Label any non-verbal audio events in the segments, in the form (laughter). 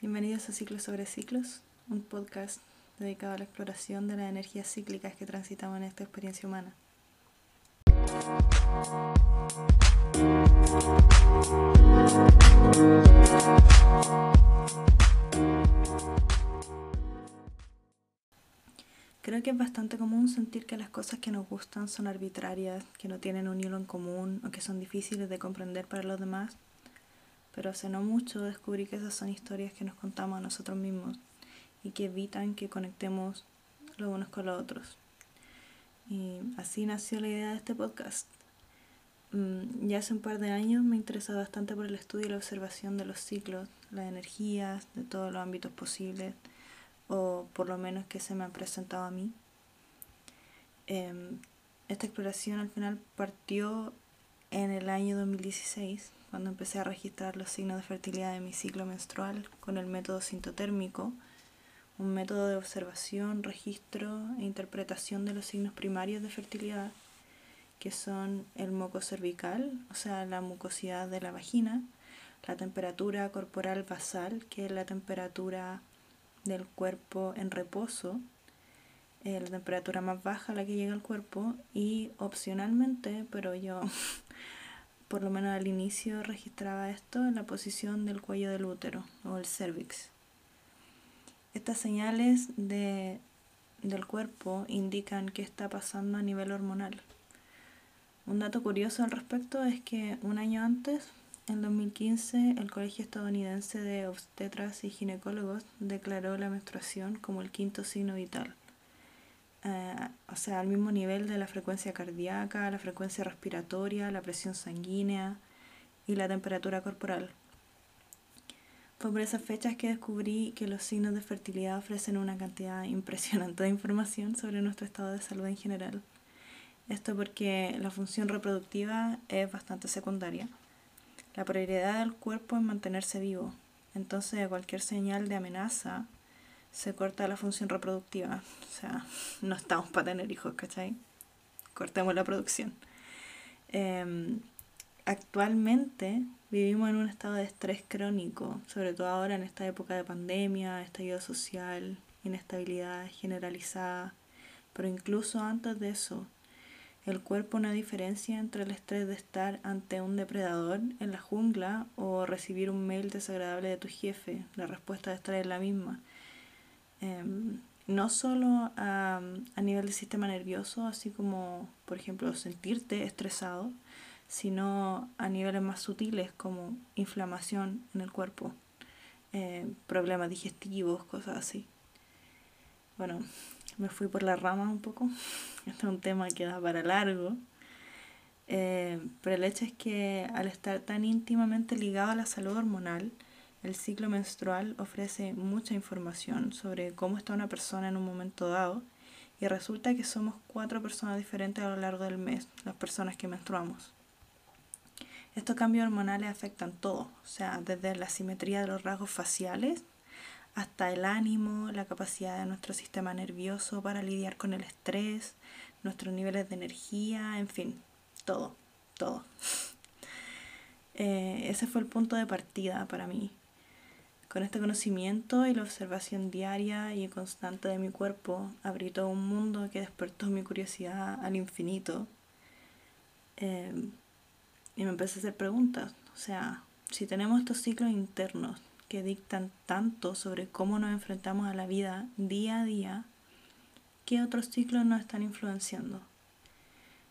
Bienvenidos a Ciclos sobre Ciclos, un podcast dedicado a la exploración de las energías cíclicas que transitamos en esta experiencia humana. Creo que es bastante común sentir que las cosas que nos gustan son arbitrarias, que no tienen un hilo en común o que son difíciles de comprender para los demás pero hace no mucho descubrí que esas son historias que nos contamos a nosotros mismos y que evitan que conectemos los unos con los otros. Y así nació la idea de este podcast. Mm, ya hace un par de años me interesé bastante por el estudio y la observación de los ciclos, las energías, de todos los ámbitos posibles, o por lo menos que se me han presentado a mí. Em, esta exploración al final partió en el año 2016 cuando empecé a registrar los signos de fertilidad de mi ciclo menstrual con el método sintotérmico, un método de observación, registro e interpretación de los signos primarios de fertilidad, que son el moco cervical, o sea, la mucosidad de la vagina, la temperatura corporal basal, que es la temperatura del cuerpo en reposo, eh, la temperatura más baja a la que llega el cuerpo y opcionalmente, pero yo (laughs) por lo menos al inicio registraba esto en la posición del cuello del útero o el cervix. Estas señales de, del cuerpo indican qué está pasando a nivel hormonal. Un dato curioso al respecto es que un año antes, en 2015, el Colegio Estadounidense de Obstetras y Ginecólogos declaró la menstruación como el quinto signo vital. Eh, o sea, al mismo nivel de la frecuencia cardíaca, la frecuencia respiratoria, la presión sanguínea y la temperatura corporal. Fue por esas fechas que descubrí que los signos de fertilidad ofrecen una cantidad (laughs) impresionante de información sobre nuestro estado de salud en general. Esto porque la función reproductiva es bastante secundaria. La prioridad del cuerpo es mantenerse vivo. Entonces cualquier señal de amenaza se corta la función reproductiva. O sea, no estamos para tener hijos, ¿cachai? Cortemos la producción. Em, actualmente vivimos en un estado de estrés crónico, sobre todo ahora en esta época de pandemia, estallido social, inestabilidad generalizada, pero incluso antes de eso, el cuerpo no diferencia entre el estrés de estar ante un depredador en la jungla o recibir un mail desagradable de tu jefe. La respuesta de estar es la misma. Em, no solo a, a, nivel del sistema nervioso, así como, por ejemplo, sentirte estresado, sino a niveles más sutiles como inflamación en el cuerpo, eh, problemas digestivos, cosas así. Bueno, me fui por la rama un poco. (laughs) Este es un tema que da para largo. Eh, pero el hecho es que al estar tan íntimamente ligado a la salud hormonal, el ciclo menstrual ofrece mucha información sobre cómo está una persona en un momento dado y resulta que somos cuatro personas diferentes a lo largo del mes, las personas que menstruamos. Estos cambios hormonales afectan todo, o sea, desde la simetría de los rasgos faciales hasta el ánimo, la capacidad de nuestro sistema nervioso para lidiar con el estrés, nuestros niveles de energía, en fin, todo, todo. (laughs) Eh, ese fue el punto de partida para mí. Con este conocimiento y la observación diaria y constante de mi cuerpo, abrí todo un mundo que despertó mi curiosidad al infinito. Em, y me empecé a hacer preguntas. O sea, si tenemos estos ciclos internos que dictan tanto sobre cómo nos enfrentamos a la vida día a día, ¿qué otros ciclos nos están influenciando?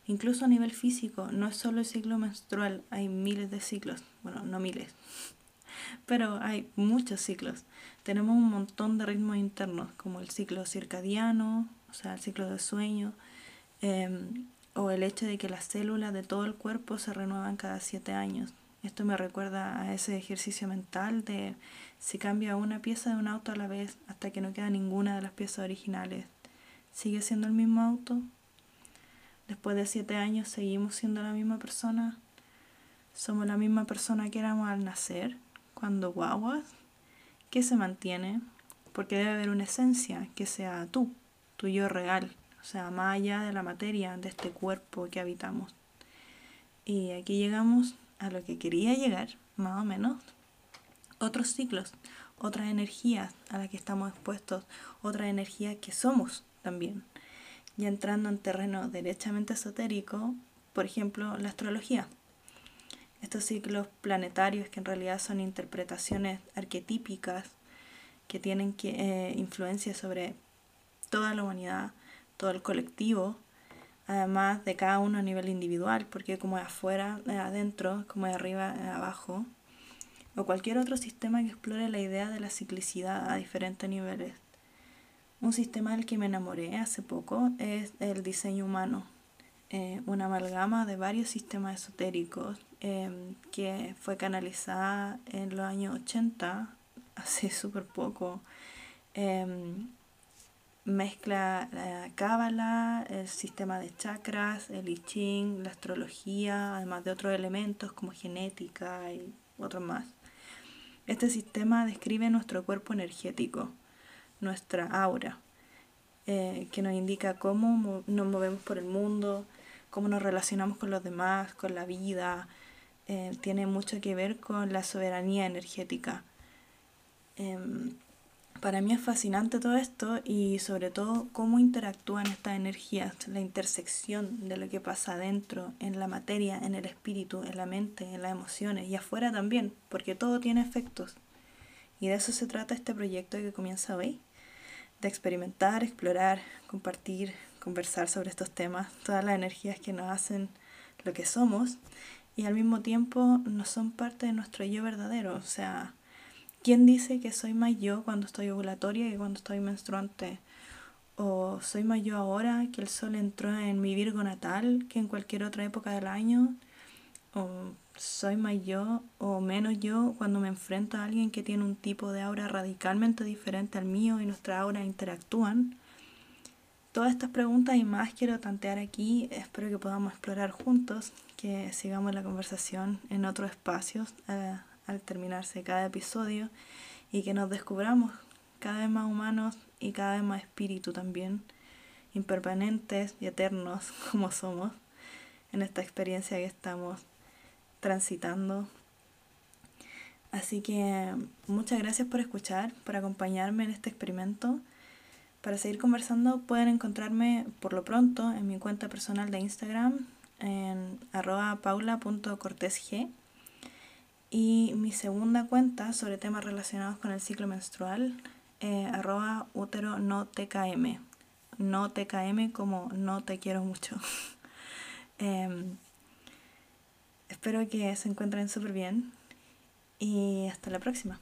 Incluso a nivel físico, no es solo el ciclo menstrual, hay miles de ciclos, bueno, no miles, pero hay muchos ciclos. Tenemos un montón de ritmos internos, como el ciclo circadiano, o sea, el ciclo de sueño, em, o el hecho de que las células de todo el cuerpo se renuevan cada siete años. Esto me recuerda a ese ejercicio mental de si cambia una pieza de un auto a la vez hasta que no queda ninguna de las piezas originales. ¿Sigue siendo el mismo auto? Después de siete años seguimos siendo la misma persona. ¿Somos la misma persona que éramos al nacer? Cuando guaguas, que se mantiene, porque debe haber una esencia que sea tú, tu yo real, o sea, más allá de la materia, de este cuerpo que habitamos. Y aquí llegamos a lo que quería llegar, más o menos, otros ciclos, otras energías a las que estamos expuestos, otras energías que somos también. Y entrando en terreno derechamente esotérico, por ejemplo, la astrología. Estos ciclos planetarios que en realidad son interpretaciones arquetípicas que tienen que, eh, influencia sobre toda la humanidad, todo el colectivo, además de cada uno a nivel individual, porque como es afuera, es adentro, como es arriba, es abajo, o cualquier otro sistema que explore la idea de la ciclicidad a diferentes niveles. Un sistema del que me enamoré hace poco es el diseño humano, eh, una amalgama de varios sistemas esotéricos em, que fue canalizada en los años 80, (laughs) hace súper poco. Em, mezcla la cábala, el sistema de chakras, el I Ching, la astrología, además de otros elementos como genética y otros más. Este sistema describe nuestro cuerpo energético, nuestra aura, eh, que nos indica cómo nos movemos por el mundo, cómo nos relacionamos con los demás, con la vida. Eh, tiene mucho que ver con la soberanía energética. Em, para mí es fascinante todo esto y sobre todo cómo interactúan estas energías, la intersección de lo que pasa adentro, en la materia, en el espíritu, en la mente, en las emociones y afuera también, porque todo tiene efectos. Y de eso se trata este proyecto que comienza hoy, de experimentar, explorar, compartir, conversar sobre estos temas, todas las energías que nos hacen lo que somos y al mismo tiempo no son parte de nuestro yo verdadero, o sea, ¿Quién dice que soy más yo cuando estoy ovulatoria que cuando estoy menstruante? ¿O soy más yo ahora que el sol entró en mi Virgo natal que en cualquier otra época del año? ¿O soy más yo o menos yo cuando me enfrento a alguien que tiene un tipo de aura radicalmente diferente al mío y nuestras auras interactúan? Todas estas preguntas y más quiero tantear aquí. Espero que podamos explorar juntos, que sigamos la conversación en otros espacios. Eh, al terminarse cada episodio y que nos descubramos cada vez más humanos y cada vez más espíritu también, impermanentes y eternos (laughs) como somos en esta experiencia que estamos transitando. Así que muchas gracias por escuchar, por acompañarme en este experimento. Para seguir conversando pueden encontrarme por lo pronto en mi cuenta personal de Instagram en arroba paula.cortesg y mi segunda cuenta sobre temas relacionados con el ciclo menstrual, eh, arroba útero no tkm. No tkm como no te quiero mucho. (laughs) Em, espero que se encuentren súper bien y hasta la próxima.